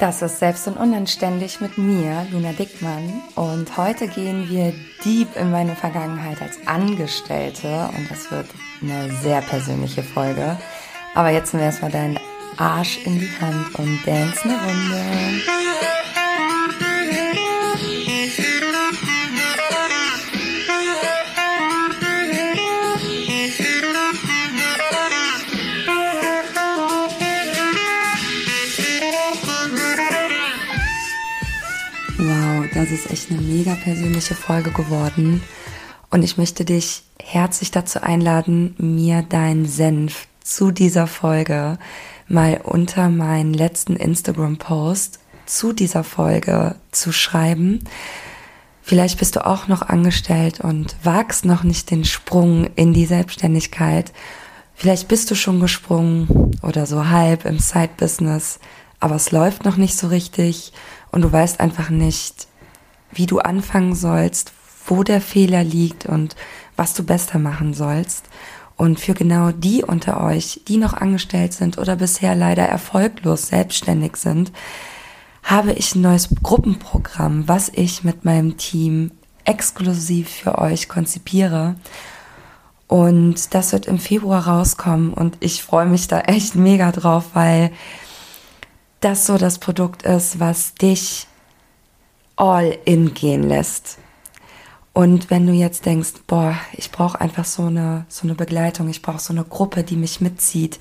Das ist Selbst und Unanständig mit mir, Luna Dickmann. Und heute gehen wir deep in meine Vergangenheit als Angestellte. Und das wird eine sehr persönliche Folge. Aber jetzt nehmen wir erstmal deinen Arsch in die Hand und dance eine Runde. Das ist echt eine mega persönliche Folge geworden. Und ich möchte dich herzlich dazu einladen, mir deinen Senf zu dieser Folge mal unter meinen letzten Instagram-Post zu dieser Folge zu schreiben. Vielleicht bist du auch noch angestellt und wagst noch nicht den Sprung in die Selbstständigkeit. Vielleicht bist du schon gesprungen oder so halb im Side-Business, aber es läuft noch nicht so richtig und du weißt einfach nicht, wie du anfangen sollst, wo der Fehler liegt und was du besser machen sollst. Und für genau die unter euch, die noch angestellt sind oder bisher leider erfolglos selbstständig sind, habe ich ein neues Gruppenprogramm, was ich mit meinem Team exklusiv für euch konzipiere. Und das wird im Februar rauskommen und ich freue mich da echt mega drauf, weil das so das Produkt ist, was dich all in gehen lässt. Und wenn du jetzt denkst, boah, ich brauche einfach so eine, so eine Begleitung, ich brauche so eine Gruppe, die mich mitzieht,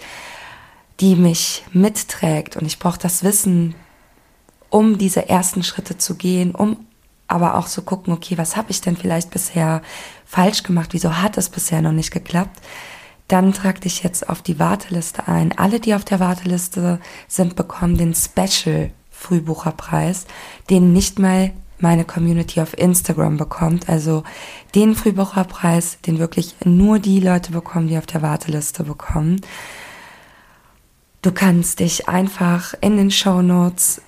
die mich mitträgt und ich brauche das Wissen, um diese ersten Schritte zu gehen, um aber auch zu gucken, okay, was habe ich denn vielleicht bisher falsch gemacht, wieso hat es bisher noch nicht geklappt, dann trag dich jetzt auf die Warteliste ein. Alle, die auf der Warteliste sind, bekommen den Special Frühbucherpreis, den nicht mal meine Community auf Instagram bekommt. Also den Frühbucherpreis, den wirklich nur die Leute bekommen, die auf der Warteliste bekommen. Du kannst dich einfach in den Show Notes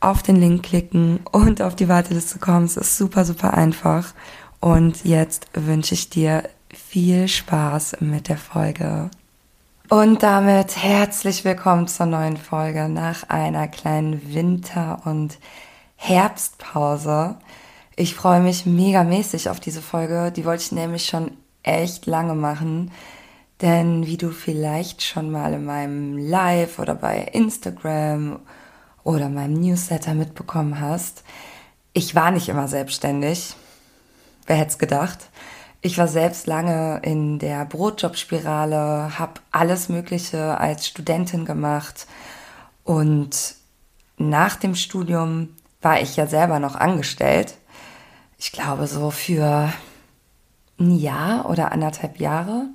auf den Link klicken und auf die Warteliste kommen. Es ist super, super einfach. Und jetzt wünsche ich dir viel Spaß mit der Folge. Und damit herzlich willkommen zur neuen Folge nach einer kleinen Winter- und Herbstpause. Ich freue mich megamäßig auf diese Folge. Die wollte ich nämlich schon echt lange machen. Denn wie du vielleicht schon mal in meinem Live oder bei Instagram oder meinem Newsletter mitbekommen hast, ich war nicht immer selbstständig. Wer hätte es gedacht? Ich war selbst lange in der Brotjobspirale, habe alles Mögliche als Studentin gemacht und nach dem Studium war ich ja selber noch angestellt. Ich glaube so für ein Jahr oder anderthalb Jahre,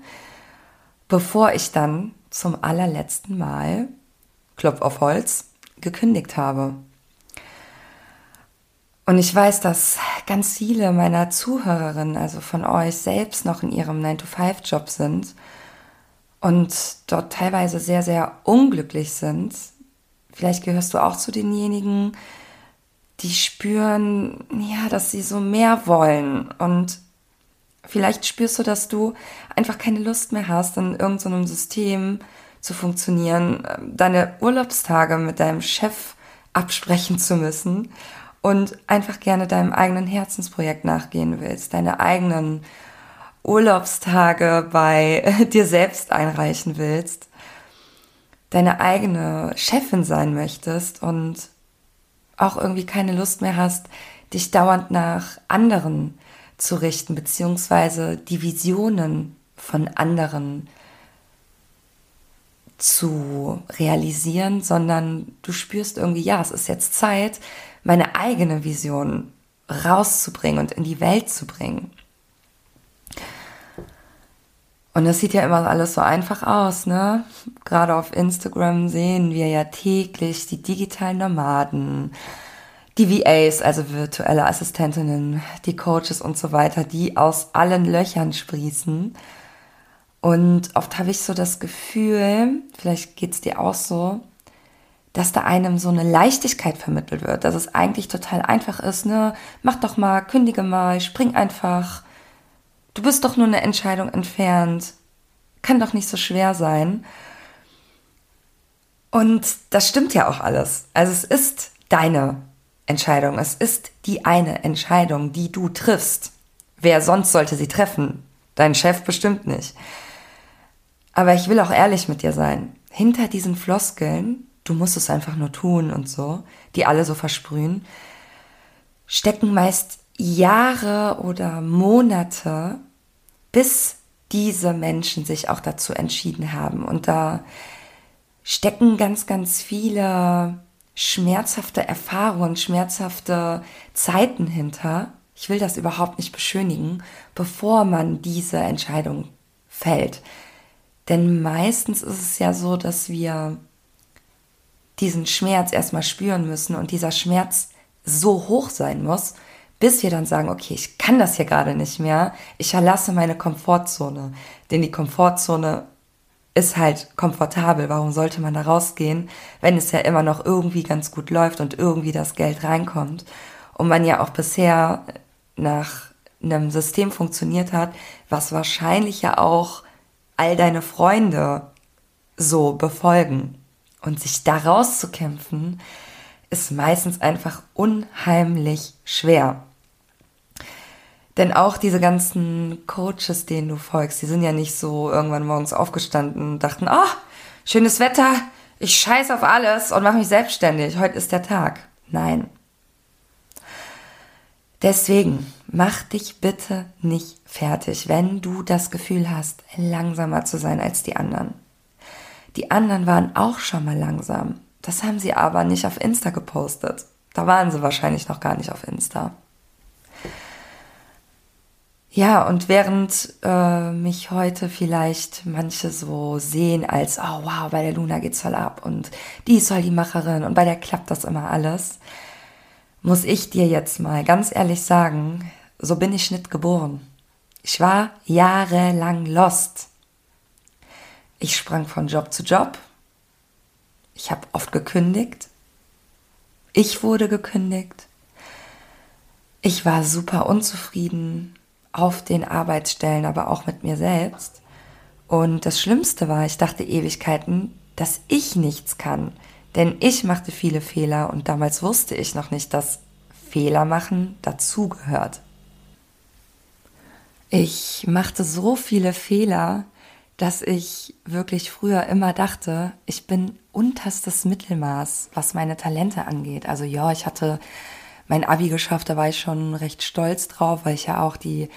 bevor ich dann zum allerletzten Mal, Klopf auf Holz, gekündigt habe. Und ich weiß, dass ganz viele meiner Zuhörerinnen, also von euch selbst noch in ihrem 9-to-5-Job sind und dort teilweise sehr, sehr unglücklich sind. Vielleicht gehörst du auch zu denjenigen, die spüren, ja, dass sie so mehr wollen und vielleicht spürst du, dass du einfach keine Lust mehr hast, in irgendeinem System zu funktionieren, deine Urlaubstage mit deinem Chef absprechen zu müssen und einfach gerne deinem eigenen Herzensprojekt nachgehen willst, deine eigenen Urlaubstage bei dir selbst einreichen willst, deine eigene Chefin sein möchtest und auch irgendwie keine Lust mehr hast, dich dauernd nach anderen zu richten, beziehungsweise die Visionen von anderen zu realisieren, sondern du spürst irgendwie, ja, es ist jetzt Zeit, meine eigene Vision rauszubringen und in die Welt zu bringen. Und das sieht ja immer alles so einfach aus, ne? Gerade auf Instagram sehen wir ja täglich die digitalen Nomaden, die VAs, also virtuelle Assistentinnen, die Coaches und so weiter, die aus allen Löchern sprießen. Und oft habe ich so das Gefühl, vielleicht geht es dir auch so, dass da einem so eine Leichtigkeit vermittelt wird, dass es eigentlich total einfach ist, ne? Mach doch mal, kündige mal, spring einfach. Du bist doch nur eine Entscheidung entfernt. Kann doch nicht so schwer sein. Und das stimmt ja auch alles. Also es ist deine Entscheidung. Es ist die eine Entscheidung, die du triffst. Wer sonst sollte sie treffen? Dein Chef bestimmt nicht. Aber ich will auch ehrlich mit dir sein. Hinter diesen Floskeln, du musst es einfach nur tun und so, die alle so versprühen, stecken meist Jahre oder Monate, bis diese Menschen sich auch dazu entschieden haben. Und da stecken ganz, ganz viele schmerzhafte Erfahrungen, schmerzhafte Zeiten hinter. Ich will das überhaupt nicht beschönigen, bevor man diese Entscheidung fällt. Denn meistens ist es ja so, dass wir diesen Schmerz erstmal spüren müssen und dieser Schmerz so hoch sein muss, bis wir dann sagen, okay, ich kann das hier gerade nicht mehr, ich verlasse meine Komfortzone. Denn die Komfortzone ist halt komfortabel. Warum sollte man da rausgehen, wenn es ja immer noch irgendwie ganz gut läuft und irgendwie das Geld reinkommt? Und man ja auch bisher nach einem System funktioniert hat, was wahrscheinlich ja auch all deine Freunde so befolgen. Und sich da rauszukämpfen, ist meistens einfach unheimlich schwer. Denn auch diese ganzen Coaches, denen du folgst, die sind ja nicht so irgendwann morgens aufgestanden und dachten, oh, schönes Wetter, ich scheiß auf alles und mache mich selbstständig, heute ist der Tag. Nein. Deswegen mach dich bitte nicht fertig, wenn du das Gefühl hast, langsamer zu sein als die anderen. Die anderen waren auch schon mal langsam. Das haben sie aber nicht auf Insta gepostet. Da waren sie wahrscheinlich noch gar nicht auf Insta. Ja, und während äh, mich heute vielleicht manche so sehen als, oh wow, bei der Luna geht's voll ab und die ist voll die Macherin und bei der klappt das immer alles, muss ich dir jetzt mal ganz ehrlich sagen, so bin ich nicht geboren. Ich war jahrelang lost. Ich sprang von Job zu Job. Ich habe oft gekündigt. Ich wurde gekündigt. Ich war super unzufrieden auf den Arbeitsstellen, aber auch mit mir selbst. Und das Schlimmste war, ich dachte Ewigkeiten, dass ich nichts kann. Denn ich machte viele Fehler und damals wusste ich noch nicht, dass Fehler machen dazugehört. Ich machte so viele Fehler, dass ich wirklich früher immer dachte, ich bin unterstes Mittelmaß, was meine Talente angeht. Also ja, ich hatte mein Abi geschafft, da war ich schon recht stolz drauf, weil ich ja auch die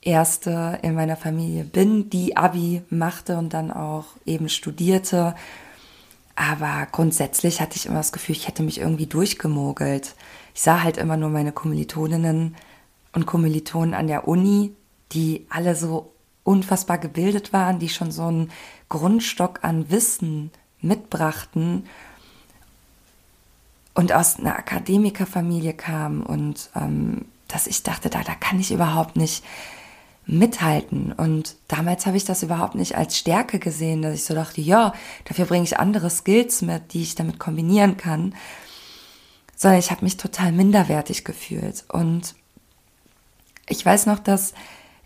erste in meiner Familie bin, die Abi machte und dann auch eben studierte. Aber grundsätzlich hatte ich immer das Gefühl, ich hätte mich irgendwie durchgemogelt. Ich sah halt immer nur meine Kommilitoninnen und Kommilitonen an der Uni, die alle so unfassbar gebildet waren, die schon so einen Grundstock an Wissen mitbrachten und aus einer Akademikerfamilie kam und ähm, dass ich dachte, da, da kann ich überhaupt nicht mithalten. Und damals habe ich das überhaupt nicht als Stärke gesehen, dass ich so dachte, ja, dafür bringe ich andere Skills mit, die ich damit kombinieren kann, sondern ich habe mich total minderwertig gefühlt. Und ich weiß noch, dass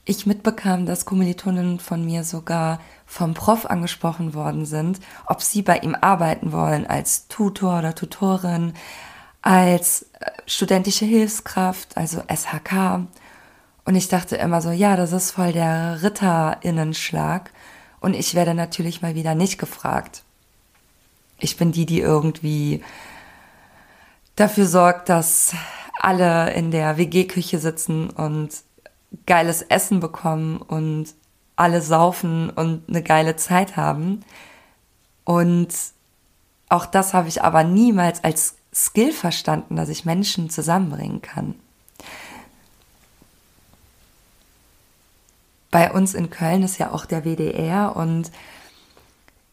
ich mitbekam, dass Kommilitonen von mir sogar vom Prof angesprochen worden sind, ob sie bei ihm arbeiten wollen als Tutor oder Tutorin, als äh, studentische Hilfskraft, also SHK. Und ich dachte immer so, ja, das ist voll der Ritterinnenschlag. Und ich werde natürlich mal wieder nicht gefragt. Ich bin die, die irgendwie dafür sorgt, dass alle in der WG-Küche sitzen und geiles Essen bekommen und alle saufen und eine geile Zeit haben. Und auch das habe ich aber niemals als Skill verstanden, dass ich Menschen zusammenbringen kann. Bei uns in Köln ist ja auch der WDR und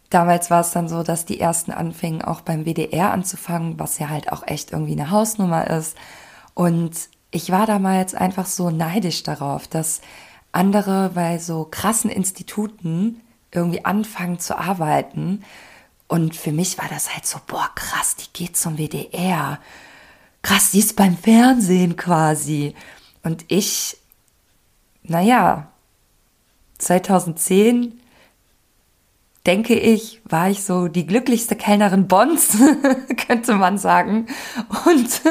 damals war es dann so, dass die ersten anfingen auch beim WDR anzufangen, was ja halt auch echt irgendwie eine Hausnummer ist. Und ich war damals einfach so neidisch darauf, dass andere bei so krassen Instituten irgendwie anfangen zu arbeiten. Und für mich war das halt so, boah, krass, die geht zum WDR. Krass, die ist beim Fernsehen quasi. Und ich, naja, 2010 denke ich, war ich so die glücklichste Kellnerin Bonds, könnte man sagen. Und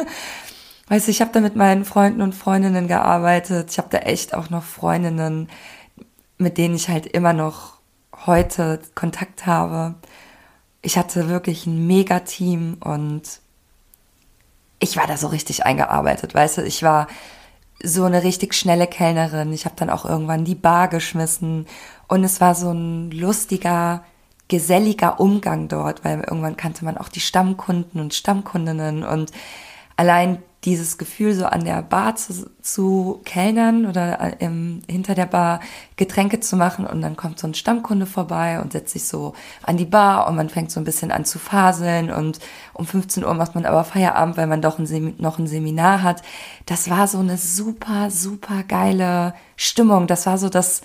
weißt du, ich habe da mit meinen Freunden und Freundinnen gearbeitet. Ich habe da echt auch noch Freundinnen, mit denen ich halt immer noch heute Kontakt habe. Ich hatte wirklich ein mega Team und ich war da so richtig eingearbeitet, weißt du, ich war so eine richtig schnelle Kellnerin. Ich habe dann auch irgendwann die Bar geschmissen und es war so ein lustiger, geselliger Umgang dort, weil irgendwann kannte man auch die Stammkunden und Stammkundinnen und allein dieses Gefühl, so an der Bar zu, zu kellnern oder im, hinter der Bar Getränke zu machen und dann kommt so ein Stammkunde vorbei und setzt sich so an die Bar und man fängt so ein bisschen an zu faseln und um 15 Uhr macht man aber Feierabend, weil man doch ein noch ein Seminar hat. Das war so eine super, super geile Stimmung. Das war so das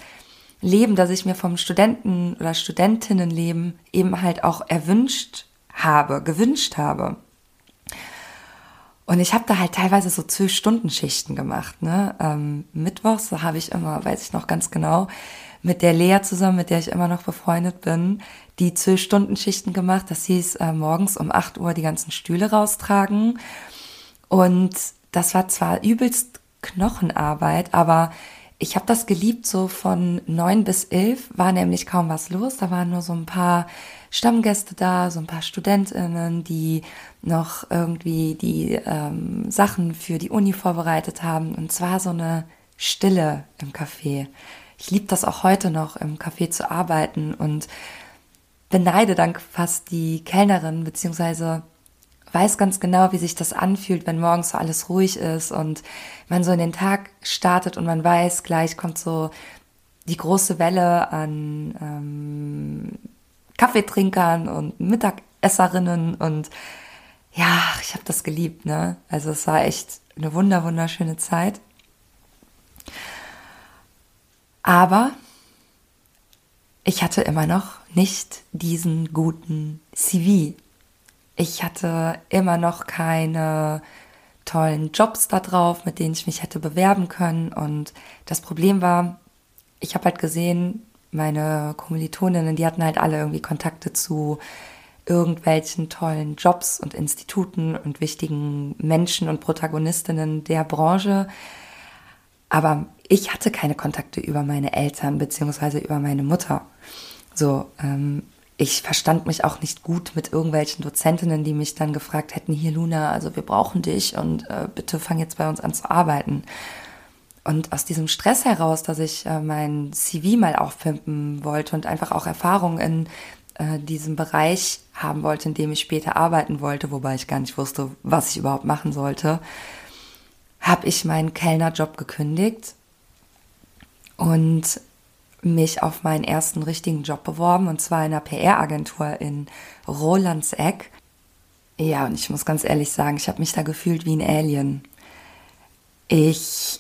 Leben, das ich mir vom Studenten- oder Studentinnenleben eben halt auch erwünscht habe, gewünscht habe. Und ich habe da halt teilweise so zwölf Stunden Schichten gemacht. Ne? Ähm, Mittwochs habe ich immer, weiß ich noch ganz genau, mit der Lea zusammen, mit der ich immer noch befreundet bin, die zwölf Stunden Schichten gemacht. Das hieß äh, morgens um acht Uhr die ganzen Stühle raustragen. Und das war zwar übelst Knochenarbeit, aber ich habe das geliebt, so von neun bis elf war nämlich kaum was los. Da waren nur so ein paar Stammgäste da, so ein paar Studentinnen, die noch irgendwie die ähm, Sachen für die Uni vorbereitet haben. Und zwar so eine Stille im Café. Ich liebe das auch heute noch, im Café zu arbeiten und beneide dann fast die Kellnerin, beziehungsweise weiß ganz genau, wie sich das anfühlt, wenn morgens so alles ruhig ist und man so in den Tag startet und man weiß, gleich kommt so die große Welle an ähm, Kaffeetrinkern und Mittagesserinnen und ja, ich habe das geliebt, ne? Also es war echt eine wunder wunderschöne Zeit. Aber ich hatte immer noch nicht diesen guten CV. Ich hatte immer noch keine tollen Jobs da drauf, mit denen ich mich hätte bewerben können. Und das Problem war, ich habe halt gesehen, meine Kommilitoninnen, die hatten halt alle irgendwie Kontakte zu irgendwelchen tollen Jobs und Instituten und wichtigen Menschen und Protagonistinnen der Branche. Aber ich hatte keine Kontakte über meine Eltern beziehungsweise über meine Mutter. So, ähm, ich verstand mich auch nicht gut mit irgendwelchen Dozentinnen, die mich dann gefragt hätten, hier Luna, also wir brauchen dich und äh, bitte fang jetzt bei uns an zu arbeiten. Und aus diesem Stress heraus, dass ich äh, mein CV mal aufpimpen wollte und einfach auch Erfahrung in äh, diesem Bereich haben wollte, in dem ich später arbeiten wollte, wobei ich gar nicht wusste, was ich überhaupt machen sollte, habe ich meinen Kellnerjob gekündigt und mich auf meinen ersten richtigen Job beworben, und zwar in einer PR-Agentur in Rolandseck. Ja, und ich muss ganz ehrlich sagen, ich habe mich da gefühlt wie ein Alien. Ich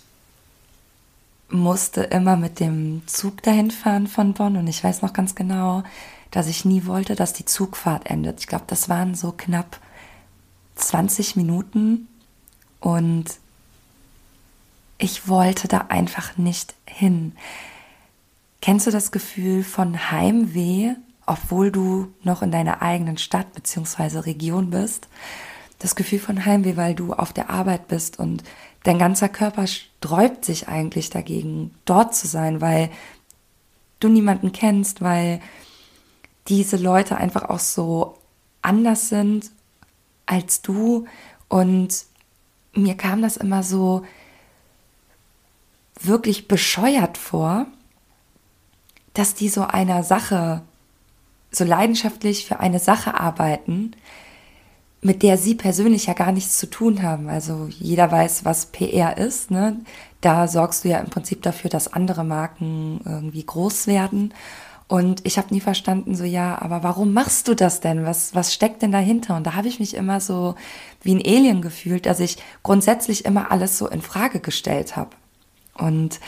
musste immer mit dem Zug dahin fahren von Bonn und ich weiß noch ganz genau, dass ich nie wollte, dass die Zugfahrt endet. Ich glaube, das waren so knapp 20 Minuten und ich wollte da einfach nicht hin. Kennst du das Gefühl von Heimweh, obwohl du noch in deiner eigenen Stadt bzw. Region bist? Das Gefühl von Heimweh, weil du auf der Arbeit bist und dein ganzer Körper sträubt sich eigentlich dagegen, dort zu sein, weil du niemanden kennst, weil diese Leute einfach auch so anders sind als du. Und mir kam das immer so wirklich bescheuert vor, dass die so einer Sache, so leidenschaftlich für eine Sache arbeiten, mit der sie persönlich ja gar nichts zu tun haben. Also jeder weiß, was PR ist. Ne? Da sorgst du ja im Prinzip dafür, dass andere Marken irgendwie groß werden. Und ich habe nie verstanden, so ja, aber warum machst du das denn? Was, was steckt denn dahinter? Und da habe ich mich immer so wie ein Alien gefühlt, dass ich grundsätzlich immer alles so in Frage gestellt habe. Und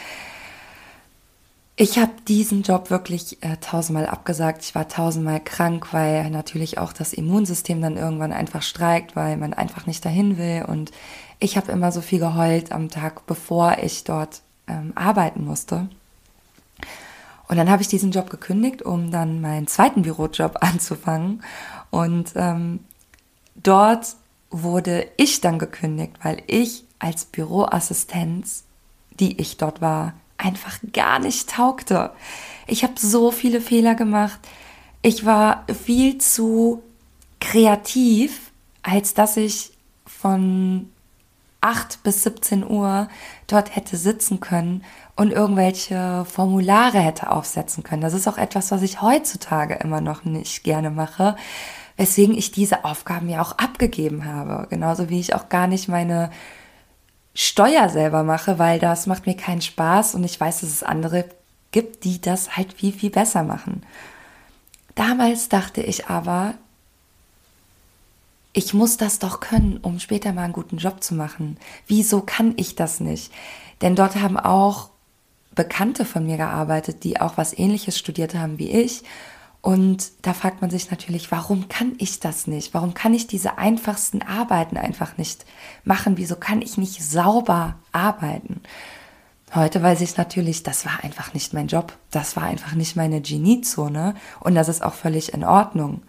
ich habe diesen Job wirklich äh, tausendmal abgesagt. Ich war tausendmal krank, weil natürlich auch das Immunsystem dann irgendwann einfach streikt, weil man einfach nicht dahin will. Und ich habe immer so viel geheult am Tag, bevor ich dort ähm, arbeiten musste. Und dann habe ich diesen Job gekündigt, um dann meinen zweiten Bürojob anzufangen. Und ähm, dort wurde ich dann gekündigt, weil ich als Büroassistenz, die ich dort war, einfach gar nicht taugte. Ich habe so viele Fehler gemacht. Ich war viel zu kreativ, als dass ich von 8 bis 17 Uhr dort hätte sitzen können und irgendwelche Formulare hätte aufsetzen können. Das ist auch etwas, was ich heutzutage immer noch nicht gerne mache, weswegen ich diese Aufgaben ja auch abgegeben habe. Genauso wie ich auch gar nicht meine Steuer selber mache, weil das macht mir keinen Spaß und ich weiß, dass es andere gibt, die das halt viel, viel besser machen. Damals dachte ich aber, ich muss das doch können, um später mal einen guten Job zu machen. Wieso kann ich das nicht? Denn dort haben auch Bekannte von mir gearbeitet, die auch was ähnliches studiert haben wie ich. Und da fragt man sich natürlich, warum kann ich das nicht? Warum kann ich diese einfachsten Arbeiten einfach nicht machen? Wieso kann ich nicht sauber arbeiten? Heute weiß ich natürlich, das war einfach nicht mein Job. Das war einfach nicht meine Geniezone. Und das ist auch völlig in Ordnung.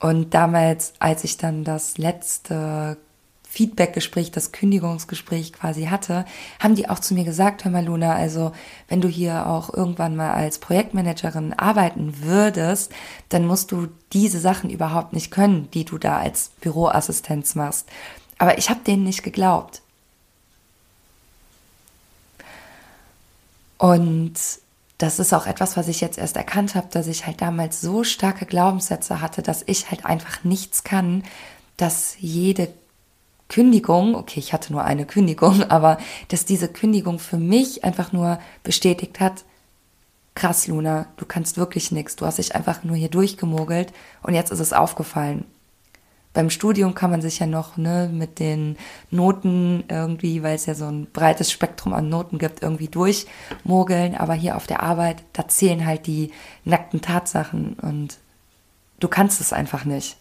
Und damals, als ich dann das letzte Feedbackgespräch, das Kündigungsgespräch quasi hatte, haben die auch zu mir gesagt, hör mal Luna, also wenn du hier auch irgendwann mal als Projektmanagerin arbeiten würdest, dann musst du diese Sachen überhaupt nicht können, die du da als Büroassistenz machst. Aber ich habe denen nicht geglaubt. Und das ist auch etwas, was ich jetzt erst erkannt habe, dass ich halt damals so starke Glaubenssätze hatte, dass ich halt einfach nichts kann, dass jede Kündigung, okay, ich hatte nur eine Kündigung, aber dass diese Kündigung für mich einfach nur bestätigt hat, krass, Luna, du kannst wirklich nichts, du hast dich einfach nur hier durchgemogelt und jetzt ist es aufgefallen beim Studium kann man sich ja noch ne, mit den Noten irgendwie, weil es ja so ein breites Spektrum an Noten gibt, irgendwie durchmogeln. Aber hier auf der Arbeit, da zählen halt die nackten Tatsachen und du kannst es einfach nicht.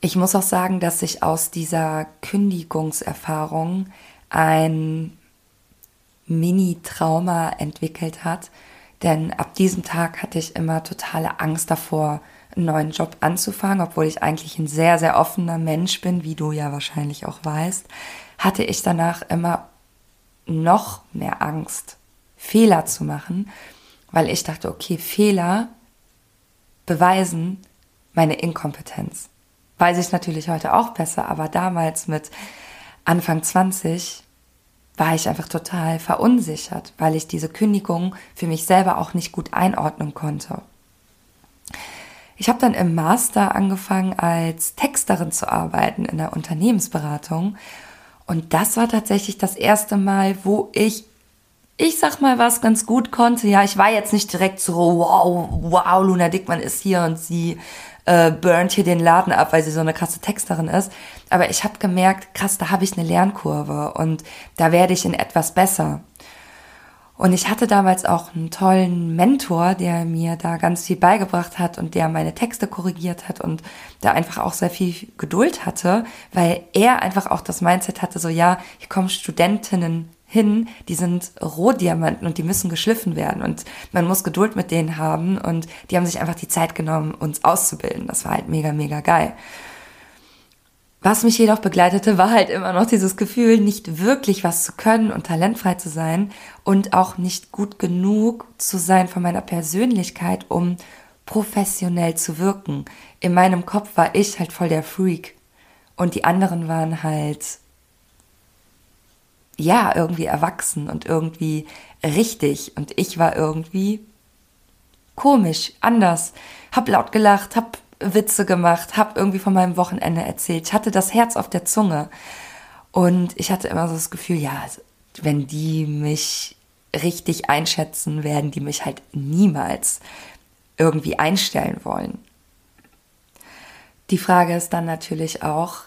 Ich muss auch sagen, dass sich aus dieser Kündigungserfahrung ein Mini-Trauma entwickelt hat, denn ab diesem Tag hatte ich immer totale Angst davor, einen neuen Job anzufangen, obwohl ich eigentlich ein sehr, sehr offener Mensch bin, wie du ja wahrscheinlich auch weißt, hatte ich danach immer noch mehr Angst, Fehler zu machen, weil ich dachte, okay, Fehler beweisen meine Inkompetenz. Weiß ich natürlich heute auch besser, aber damals mit Anfang 20 war ich einfach total verunsichert, weil ich diese Kündigung für mich selber auch nicht gut einordnen konnte. Ich habe dann im Master angefangen, als Texterin zu arbeiten in der Unternehmensberatung. Und das war tatsächlich das erste Mal, wo ich, ich sag mal, was ganz gut konnte. Ja, ich war jetzt nicht direkt so, wow, wow, Luna Dickmann ist hier und sie äh, burnt hier den Laden ab, weil sie so eine krasse Texterin ist. Aber ich habe gemerkt, krass, da habe ich eine Lernkurve und da werde ich in etwas besser. Und ich hatte damals auch einen tollen Mentor, der mir da ganz viel beigebracht hat und der meine Texte korrigiert hat und da einfach auch sehr viel Geduld hatte, weil er einfach auch das Mindset hatte, so ja, hier kommen Studentinnen hin, die sind Rohdiamanten und die müssen geschliffen werden und man muss Geduld mit denen haben und die haben sich einfach die Zeit genommen, uns auszubilden. Das war halt mega, mega geil. Was mich jedoch begleitete, war halt immer noch dieses Gefühl, nicht wirklich was zu können und talentfrei zu sein und auch nicht gut genug zu sein von meiner Persönlichkeit, um professionell zu wirken. In meinem Kopf war ich halt voll der Freak und die anderen waren halt ja, irgendwie erwachsen und irgendwie richtig. Und ich war irgendwie komisch, anders. Hab laut gelacht, hab Witze gemacht, hab irgendwie von meinem Wochenende erzählt. Ich hatte das Herz auf der Zunge. Und ich hatte immer so das Gefühl, ja, wenn die mich richtig einschätzen, werden die mich halt niemals irgendwie einstellen wollen. Die Frage ist dann natürlich auch,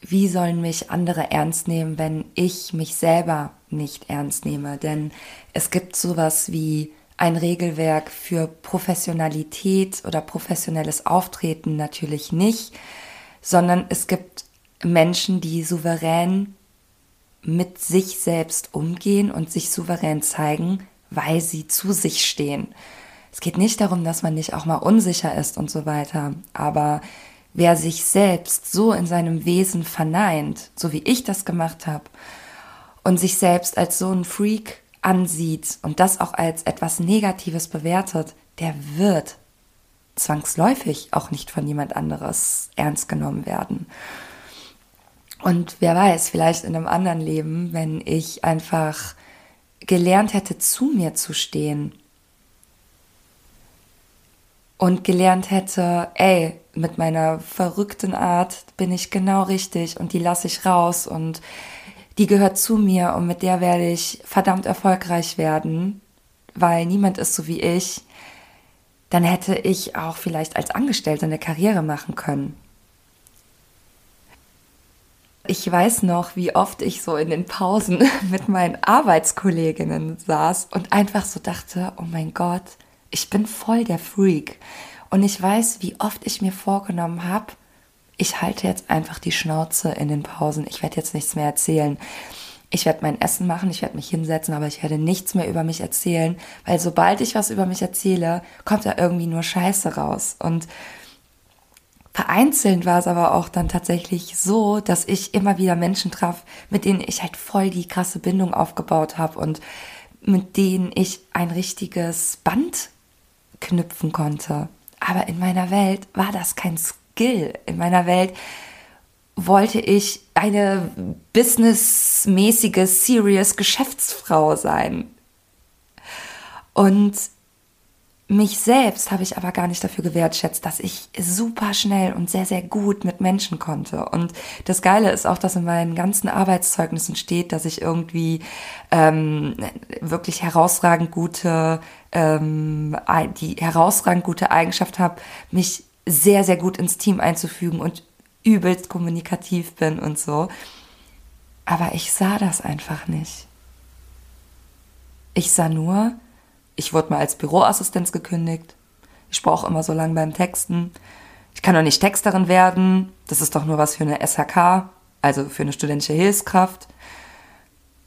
wie sollen mich andere ernst nehmen, wenn ich mich selber nicht ernst nehme? Denn es gibt sowas wie ein Regelwerk für Professionalität oder professionelles Auftreten natürlich nicht, sondern es gibt Menschen, die souverän mit sich selbst umgehen und sich souverän zeigen, weil sie zu sich stehen. Es geht nicht darum, dass man nicht auch mal unsicher ist und so weiter, aber wer sich selbst so in seinem Wesen verneint, so wie ich das gemacht habe, und sich selbst als so ein Freak ansieht und das auch als etwas Negatives bewertet, der wird zwangsläufig auch nicht von jemand anderes ernst genommen werden. Und wer weiß, vielleicht in einem anderen Leben, wenn ich einfach gelernt hätte, zu mir zu stehen und gelernt hätte, ey, mit meiner verrückten Art bin ich genau richtig und die lasse ich raus und die gehört zu mir und mit der werde ich verdammt erfolgreich werden, weil niemand ist so wie ich, dann hätte ich auch vielleicht als Angestellte eine Karriere machen können. Ich weiß noch, wie oft ich so in den Pausen mit meinen Arbeitskolleginnen saß und einfach so dachte, oh mein Gott, ich bin voll der Freak. Und ich weiß, wie oft ich mir vorgenommen habe, ich halte jetzt einfach die Schnauze in den Pausen. Ich werde jetzt nichts mehr erzählen. Ich werde mein Essen machen, ich werde mich hinsetzen, aber ich werde nichts mehr über mich erzählen, weil sobald ich was über mich erzähle, kommt da irgendwie nur Scheiße raus. Und vereinzelt war es aber auch dann tatsächlich so, dass ich immer wieder Menschen traf, mit denen ich halt voll die krasse Bindung aufgebaut habe und mit denen ich ein richtiges Band knüpfen konnte. Aber in meiner Welt war das kein Skill. In meiner Welt wollte ich eine businessmäßige, serious Geschäftsfrau sein. Und mich selbst habe ich aber gar nicht dafür gewertschätzt, dass ich super schnell und sehr, sehr gut mit Menschen konnte. Und das Geile ist auch, dass in meinen ganzen Arbeitszeugnissen steht, dass ich irgendwie ähm, wirklich herausragend gute, ähm, die herausragend gute Eigenschaft habe, mich sehr, sehr gut ins Team einzufügen und übelst kommunikativ bin und so. Aber ich sah das einfach nicht. Ich sah nur, ich wurde mal als Büroassistenz gekündigt. Ich brauche immer so lange beim Texten. Ich kann doch nicht Texterin werden. Das ist doch nur was für eine SHK, also für eine studentische Hilfskraft.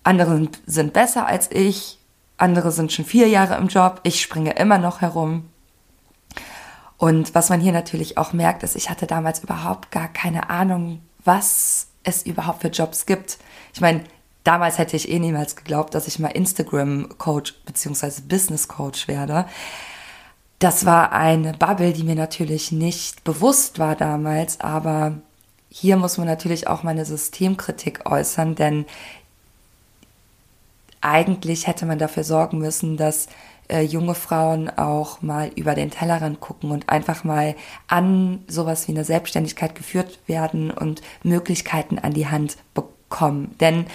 Andere sind besser als ich. Andere sind schon vier Jahre im Job. Ich springe immer noch herum. Und was man hier natürlich auch merkt, ist, ich hatte damals überhaupt gar keine Ahnung, was es überhaupt für Jobs gibt. Ich meine, damals hätte ich eh niemals geglaubt, dass ich mal Instagram-Coach bzw. Business-Coach werde. Das war eine Bubble, die mir natürlich nicht bewusst war damals, aber hier muss man natürlich auch meine Systemkritik äußern, denn eigentlich hätte man dafür sorgen müssen, dass äh, junge Frauen auch mal über den Tellerrand gucken und einfach mal an sowas wie eine Selbstständigkeit geführt werden und Möglichkeiten an die Hand bekommen. Denn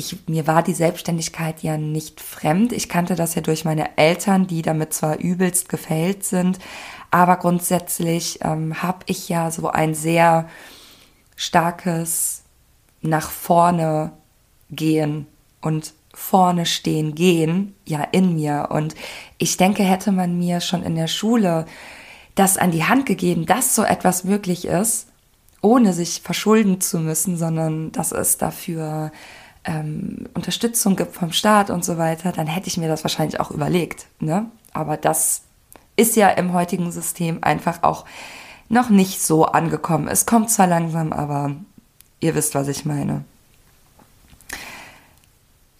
ich, mir war die Selbstständigkeit ja nicht fremd. Ich kannte das ja durch meine Eltern, die damit zwar übelst gefällt sind, aber grundsätzlich ähm, habe ich ja so ein sehr starkes nach vorne gehen und vorne stehen gehen, ja in mir. Und ich denke, hätte man mir schon in der Schule das an die Hand gegeben, dass so etwas möglich ist, ohne sich verschulden zu müssen, sondern dass es dafür ähm, Unterstützung gibt vom Staat und so weiter, dann hätte ich mir das wahrscheinlich auch überlegt. Ne? Aber das ist ja im heutigen System einfach auch noch nicht so angekommen. Es kommt zwar langsam, aber ihr wisst, was ich meine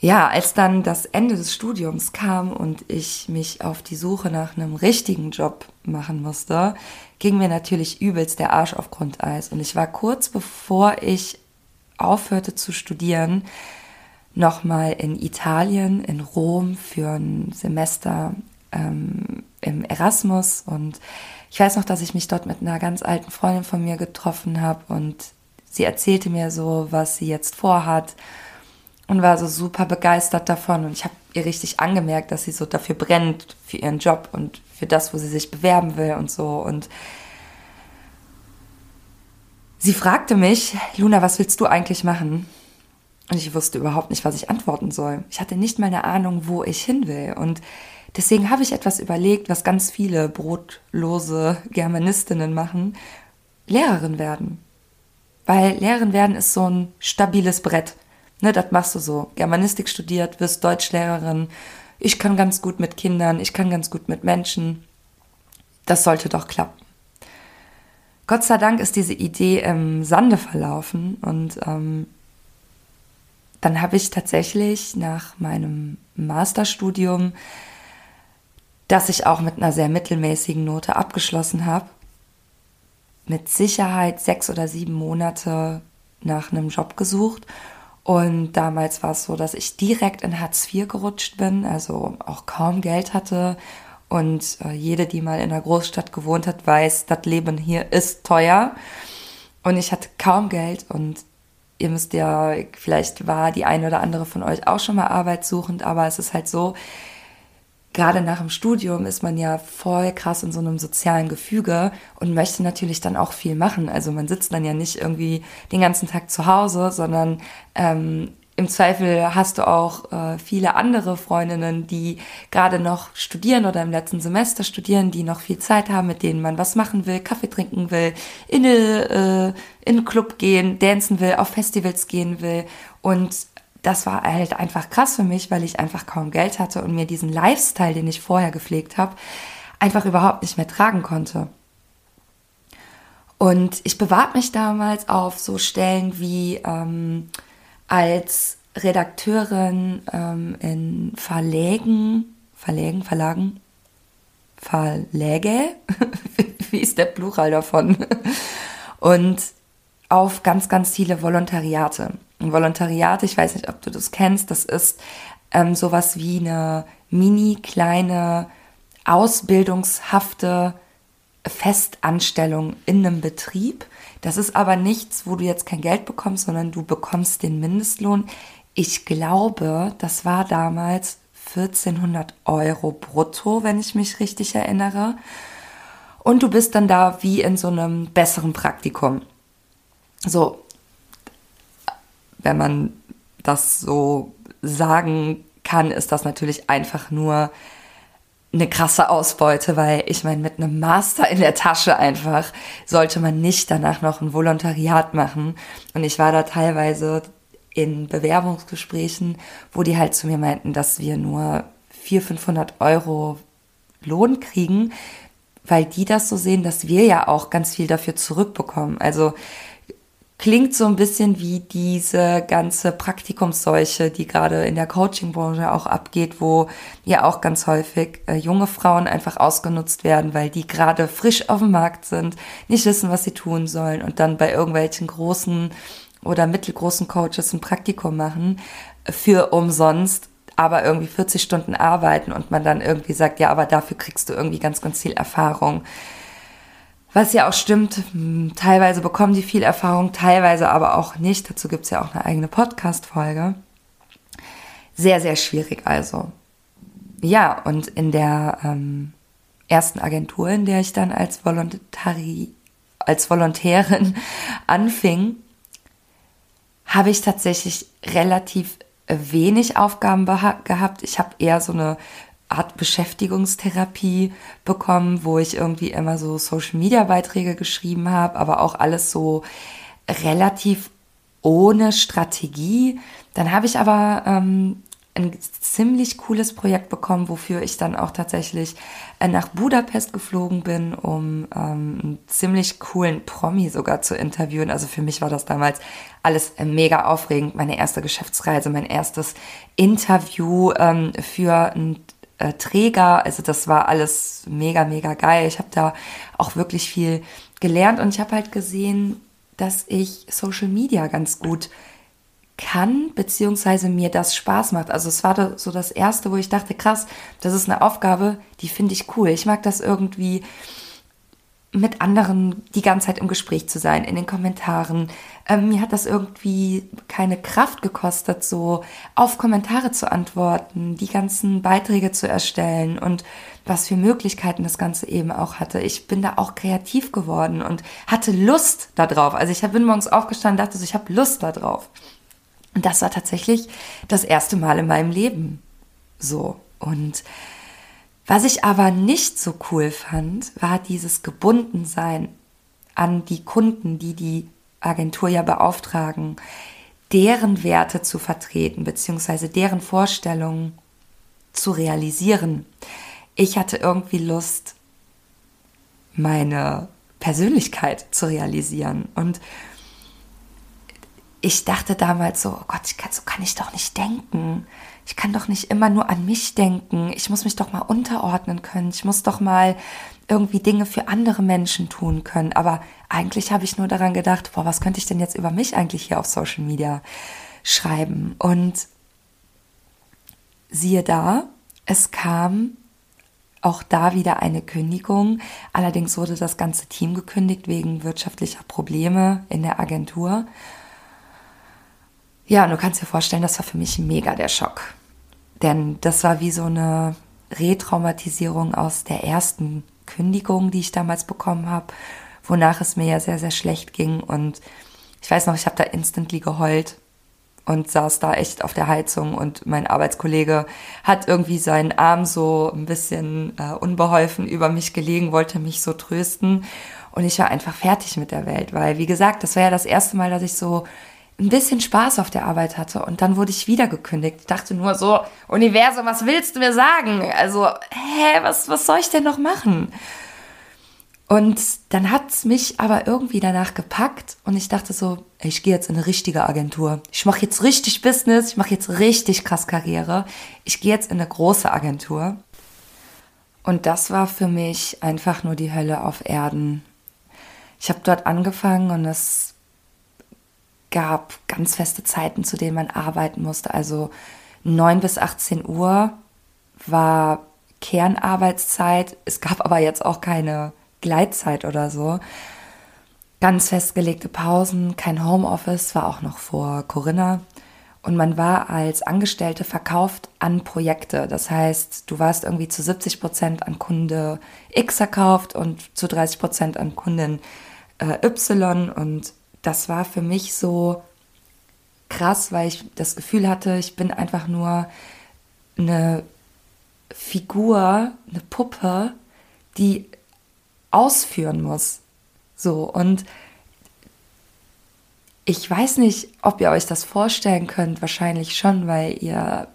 ja, als dann das Ende des Studiums kam und ich mich auf die Suche nach einem richtigen Job machen musste, ging mir natürlich übelst der Arsch auf Grundeis. Und ich war kurz bevor ich aufhörte zu studieren, nochmal in Italien, in Rom für ein Semester ähm, im Erasmus. Und ich weiß noch, dass ich mich dort mit einer ganz alten Freundin von mir getroffen habe und sie erzählte mir so, was sie jetzt vorhat und war so super begeistert davon. Und ich habe ihr richtig angemerkt, dass sie so dafür brennt, für ihren Job und für das, wo sie sich bewerben will und so. Und sie fragte mich, Luna, was willst du eigentlich machen? Und ich wusste überhaupt nicht, was ich antworten soll. Ich hatte nicht mal eine Ahnung, wo ich hin will. Und deswegen habe ich etwas überlegt, was ganz viele brotlose Germanistinnen machen. Lehrerin werden. Weil Lehrerin werden ist so ein stabiles Brett Ne, das machst du so. Germanistik studiert, wirst Deutschlehrerin. Ich kann ganz gut mit Kindern, ich kann ganz gut mit Menschen. Das sollte doch klappen. Gott sei Dank ist diese Idee im Sande verlaufen und ähm, dann habe ich tatsächlich nach meinem Masterstudium, das ich auch mit einer sehr mittelmäßigen Note abgeschlossen habe, mit Sicherheit sechs oder sieben Monate nach einem Job gesucht. Und damals war es so, dass ich direkt in Hartz IV gerutscht bin, also auch kaum Geld hatte. Und äh, jede, die mal in einer Großstadt gewohnt hat, weiß, das Leben hier ist teuer. Und ich hatte kaum Geld und ihr müsst ja, vielleicht war die eine oder andere von euch auch schon mal arbeitssuchend, aber es ist halt so, gerade nach dem Studium ist man ja voll krass in so einem sozialen Gefüge und möchte natürlich dann auch viel machen. Also man sitzt dann ja nicht irgendwie den ganzen Tag zu Hause, sondern ähm, im Zweifel hast du auch äh, viele andere Freundinnen, die gerade noch studieren oder im letzten Semester studieren, die noch viel Zeit haben, mit denen man was machen will, Kaffee trinken will, in, eine, äh, in einen Club gehen, dancen will, auf Festivals gehen will. Und das war halt einfach krass für mich, weil ich einfach kaum Geld hatte und mir diesen Lifestyle, den ich vorher gepflegt habe, einfach überhaupt nicht mehr tragen konnte. Und ich bewarb mich damals auf so Stellen wie ähm, als Redakteurin ähm, in Verlägen, Verlägen, Verlagen, Verläge, wie ist der Plural davon? Und auf ganz, ganz viele Volontariate. Ein Volontariat, ich weiß nicht, ob du das kennst, das ist ähm, sowas wie eine mini kleine ausbildungshafte Festanstellung in einem Betrieb. Das ist aber nichts, wo du jetzt kein Geld bekommst, sondern du bekommst den Mindestlohn. Ich glaube, das war damals 1400 Euro brutto, wenn ich mich richtig erinnere. Und du bist dann da wie in so einem besseren Praktikum. So, wenn man das so sagen kann, ist das natürlich einfach nur eine krasse Ausbeute, weil ich meine, mit einem Master in der Tasche einfach sollte man nicht danach noch ein Volontariat machen. Und ich war da teilweise in Bewerbungsgesprächen, wo die halt zu mir meinten, dass wir nur 400, 500 Euro Lohn kriegen, weil die das so sehen, dass wir ja auch ganz viel dafür zurückbekommen. Also klingt so ein bisschen wie diese ganze Praktikumsseuche, die gerade in der Coachingbranche auch abgeht, wo ja auch ganz häufig äh, junge Frauen einfach ausgenutzt werden, weil die gerade frisch auf dem Markt sind, nicht wissen, was sie tun sollen und dann bei irgendwelchen großen oder mittelgroßen Coaches ein Praktikum machen für umsonst, aber irgendwie 40 Stunden arbeiten und man dann irgendwie sagt, ja, aber dafür kriegst du irgendwie ganz, ganz viel Erfahrung. Was ja auch stimmt, teilweise bekommen die viel Erfahrung, teilweise aber auch nicht. Dazu gibt's ja auch eine eigene Podcast-Folge. Sehr, sehr schwierig also. Ja, und in der ähm, ersten Agentur, in der ich dann als, Volontari als Volontärin anfing, habe ich tatsächlich relativ wenig Aufgaben gehabt. Ich habe eher so eine Art Beschäftigungstherapie bekommen, wo ich irgendwie immer so Social-Media-Beiträge geschrieben habe, aber auch alles so relativ ohne Strategie. Dann habe ich aber ähm, ein ziemlich cooles Projekt bekommen, wofür ich dann auch tatsächlich äh, nach Budapest geflogen bin, um ähm, einen ziemlich coolen Promi sogar zu interviewen. Also für mich war das damals alles äh, mega aufregend. Meine erste Geschäftsreise, mein erstes Interview ähm, für ein äh, Träger. Also das war alles mega, mega geil. Ich habe da auch wirklich viel gelernt und ich habe halt gesehen, dass ich Social Media ganz gut kann, beziehungsweise mir das Spaß macht. Also es war so das Erste, wo ich dachte, krass, das ist eine Aufgabe, die finde ich cool. Ich mag das irgendwie mit anderen die ganze Zeit im Gespräch zu sein, in den Kommentaren. Ähm, mir hat das irgendwie keine Kraft gekostet, so auf Kommentare zu antworten, die ganzen Beiträge zu erstellen und was für Möglichkeiten das Ganze eben auch hatte. Ich bin da auch kreativ geworden und hatte Lust darauf. Also ich bin morgens aufgestanden und dachte so, ich habe Lust darauf. Und das war tatsächlich das erste Mal in meinem Leben so. Und was ich aber nicht so cool fand, war dieses Gebundensein an die Kunden, die die Agentur ja beauftragen. deren Werte zu vertreten, beziehungsweise deren Vorstellungen zu realisieren. Ich hatte irgendwie Lust, meine Persönlichkeit zu realisieren. Und ich dachte damals so, oh Gott, kann, so kann ich doch nicht denken. Ich kann doch nicht immer nur an mich denken. Ich muss mich doch mal unterordnen können. Ich muss doch mal irgendwie Dinge für andere Menschen tun können. Aber eigentlich habe ich nur daran gedacht, boah, was könnte ich denn jetzt über mich eigentlich hier auf Social Media schreiben? Und siehe da, es kam auch da wieder eine Kündigung. Allerdings wurde das ganze Team gekündigt wegen wirtschaftlicher Probleme in der Agentur. Ja, und du kannst dir vorstellen, das war für mich mega der Schock. Denn das war wie so eine Retraumatisierung aus der ersten Kündigung, die ich damals bekommen habe, wonach es mir ja sehr, sehr schlecht ging. Und ich weiß noch, ich habe da instantly geheult und saß da echt auf der Heizung und mein Arbeitskollege hat irgendwie seinen Arm so ein bisschen äh, unbeholfen über mich gelegen, wollte mich so trösten und ich war einfach fertig mit der Welt, weil wie gesagt, das war ja das erste Mal, dass ich so ein bisschen Spaß auf der Arbeit hatte und dann wurde ich wieder gekündigt. Ich dachte nur so, Universum, was willst du mir sagen? Also, hä, was, was soll ich denn noch machen? Und dann hat's mich aber irgendwie danach gepackt und ich dachte so, ich gehe jetzt in eine richtige Agentur. Ich mache jetzt richtig Business, ich mache jetzt richtig krass Karriere. Ich gehe jetzt in eine große Agentur. Und das war für mich einfach nur die Hölle auf Erden. Ich habe dort angefangen und es gab ganz feste Zeiten, zu denen man arbeiten musste. Also 9 bis 18 Uhr war Kernarbeitszeit. Es gab aber jetzt auch keine Gleitzeit oder so. Ganz festgelegte Pausen, kein Homeoffice, war auch noch vor Corinna. Und man war als Angestellte verkauft an Projekte. Das heißt, du warst irgendwie zu 70 Prozent an Kunde X verkauft und zu 30 Prozent an Kundin äh, Y. Und das war für mich so krass, weil ich das Gefühl hatte, ich bin einfach nur eine Figur, eine Puppe, die ausführen muss. So, und ich weiß nicht, ob ihr euch das vorstellen könnt, wahrscheinlich schon, weil ihr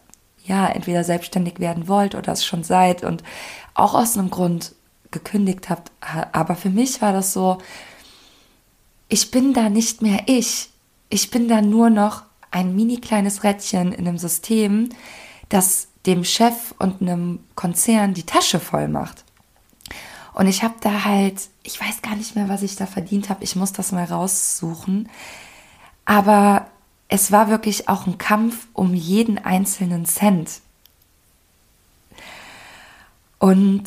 ja entweder selbstständig werden wollt oder es schon seid und auch aus einem Grund gekündigt habt. Aber für mich war das so, ich bin da nicht mehr ich. Ich bin da nur noch ein mini kleines Rädchen in einem System, das dem Chef und einem Konzern die Tasche voll macht. Und ich habe da halt, ich weiß gar nicht mehr, was ich da verdient habe. Ich muss das mal raussuchen. Aber es war wirklich auch ein Kampf um jeden einzelnen Cent. Und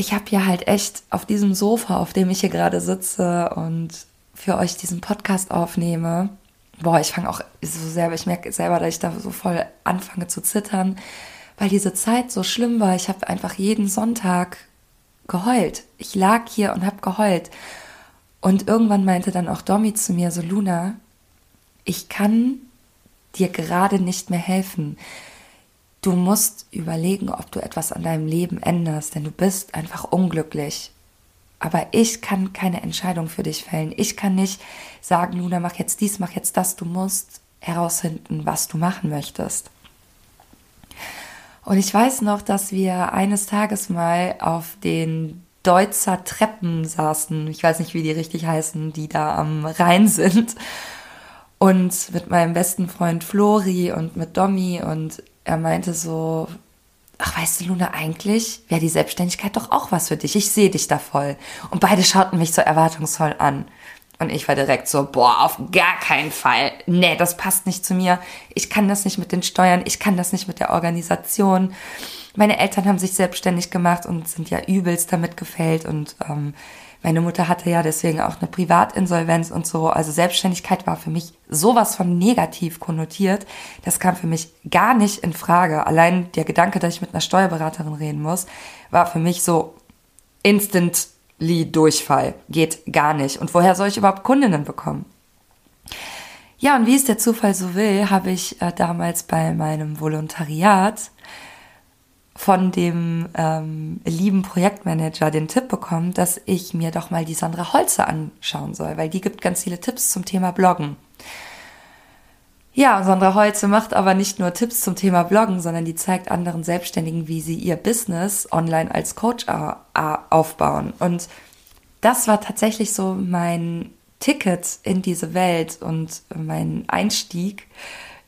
ich habe ja halt echt auf diesem Sofa, auf dem ich hier gerade sitze und für euch diesen Podcast aufnehme, boah, ich fange auch so selber, ich merke selber, dass ich da so voll anfange zu zittern, weil diese Zeit so schlimm war. Ich habe einfach jeden Sonntag geheult. Ich lag hier und habe geheult. Und irgendwann meinte dann auch Domi zu mir so, Luna, ich kann dir gerade nicht mehr helfen. Du musst überlegen, ob du etwas an deinem Leben änderst, denn du bist einfach unglücklich. Aber ich kann keine Entscheidung für dich fällen. Ich kann nicht sagen, Luna, mach jetzt dies, mach jetzt das. Du musst herausfinden, was du machen möchtest. Und ich weiß noch, dass wir eines Tages mal auf den Deutzer Treppen saßen. Ich weiß nicht, wie die richtig heißen, die da am Rhein sind. Und mit meinem besten Freund Flori und mit Domi. Und er meinte so, ach weißt du, Luna, eigentlich wäre die Selbstständigkeit doch auch was für dich. Ich sehe dich da voll. Und beide schauten mich so erwartungsvoll an. Und ich war direkt so, boah, auf gar keinen Fall. Nee, das passt nicht zu mir. Ich kann das nicht mit den Steuern. Ich kann das nicht mit der Organisation. Meine Eltern haben sich selbstständig gemacht und sind ja übelst damit gefällt. Und ähm, meine Mutter hatte ja deswegen auch eine Privatinsolvenz und so. Also Selbstständigkeit war für mich sowas von negativ konnotiert. Das kam für mich gar nicht in Frage. Allein der Gedanke, dass ich mit einer Steuerberaterin reden muss, war für mich so instant Durchfall. Geht gar nicht. Und woher soll ich überhaupt Kundinnen bekommen? Ja, und wie es der Zufall so will, habe ich äh, damals bei meinem Volontariat von dem ähm, lieben Projektmanager den Tipp bekommen, dass ich mir doch mal die Sandra Holze anschauen soll, weil die gibt ganz viele Tipps zum Thema Bloggen. Ja, Sandra Holze macht aber nicht nur Tipps zum Thema Bloggen, sondern die zeigt anderen Selbstständigen, wie sie ihr Business online als Coach aufbauen. Und das war tatsächlich so mein Ticket in diese Welt und mein Einstieg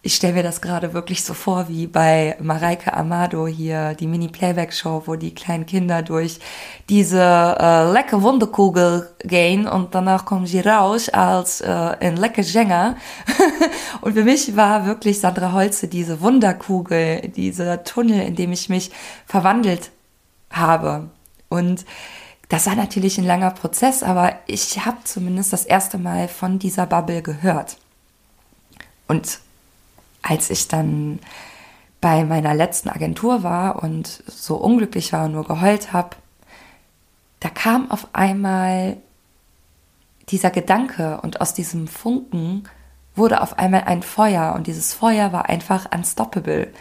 ich stelle mir das gerade wirklich so vor, wie bei Mareike Amado hier, die Mini-Playback-Show, wo die kleinen Kinder durch diese äh, lecker Wunderkugel gehen und danach kommen sie raus als äh, ein lecker Sänger. und für mich war wirklich Sandra Holze diese Wunderkugel, dieser Tunnel, in dem ich mich verwandelt habe. Und das war natürlich ein langer Prozess, aber ich habe zumindest das erste Mal von dieser Bubble gehört. Und als ich dann bei meiner letzten Agentur war und so unglücklich war und nur geheult habe, da kam auf einmal dieser Gedanke und aus diesem Funken wurde auf einmal ein Feuer und dieses Feuer war einfach unstoppable.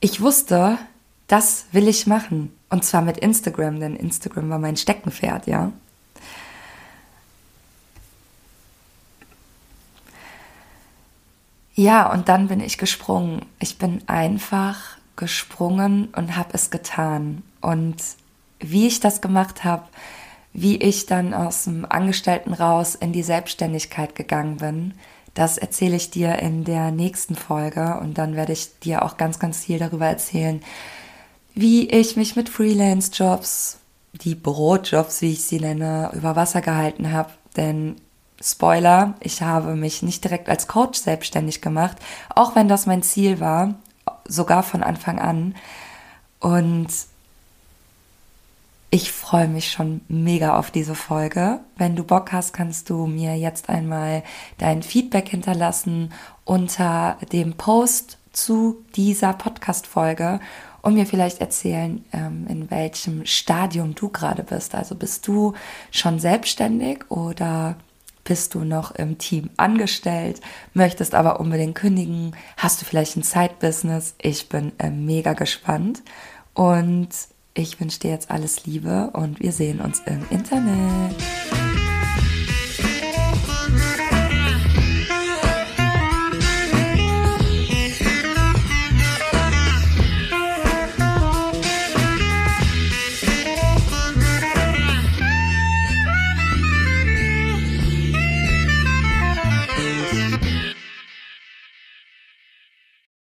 Ich wusste, das will ich machen und zwar mit Instagram, denn Instagram war mein Steckenpferd, ja. Ja, und dann bin ich gesprungen. Ich bin einfach gesprungen und habe es getan. Und wie ich das gemacht habe, wie ich dann aus dem Angestellten raus in die Selbstständigkeit gegangen bin, das erzähle ich dir in der nächsten Folge und dann werde ich dir auch ganz, ganz viel darüber erzählen, wie ich mich mit Freelance-Jobs, die Brotjobs, wie ich sie nenne, über Wasser gehalten habe. Denn Spoiler, ich habe mich nicht direkt als Coach selbstständig gemacht, auch wenn das mein Ziel war, sogar von Anfang an. Und ich freue mich schon mega auf diese Folge. Wenn du Bock hast, kannst du mir jetzt einmal dein Feedback hinterlassen unter dem Post zu dieser Podcast-Folge und mir vielleicht erzählen, ähm, in welchem Stadium du gerade bist. Also bist du schon selbstständig oder bist du noch im Team angestellt, möchtest aber unbedingt kündigen, hast du vielleicht ein Side-Business. Ich bin äh, mega gespannt und ich wünsche dir jetzt alles Liebe und wir sehen uns im Internet.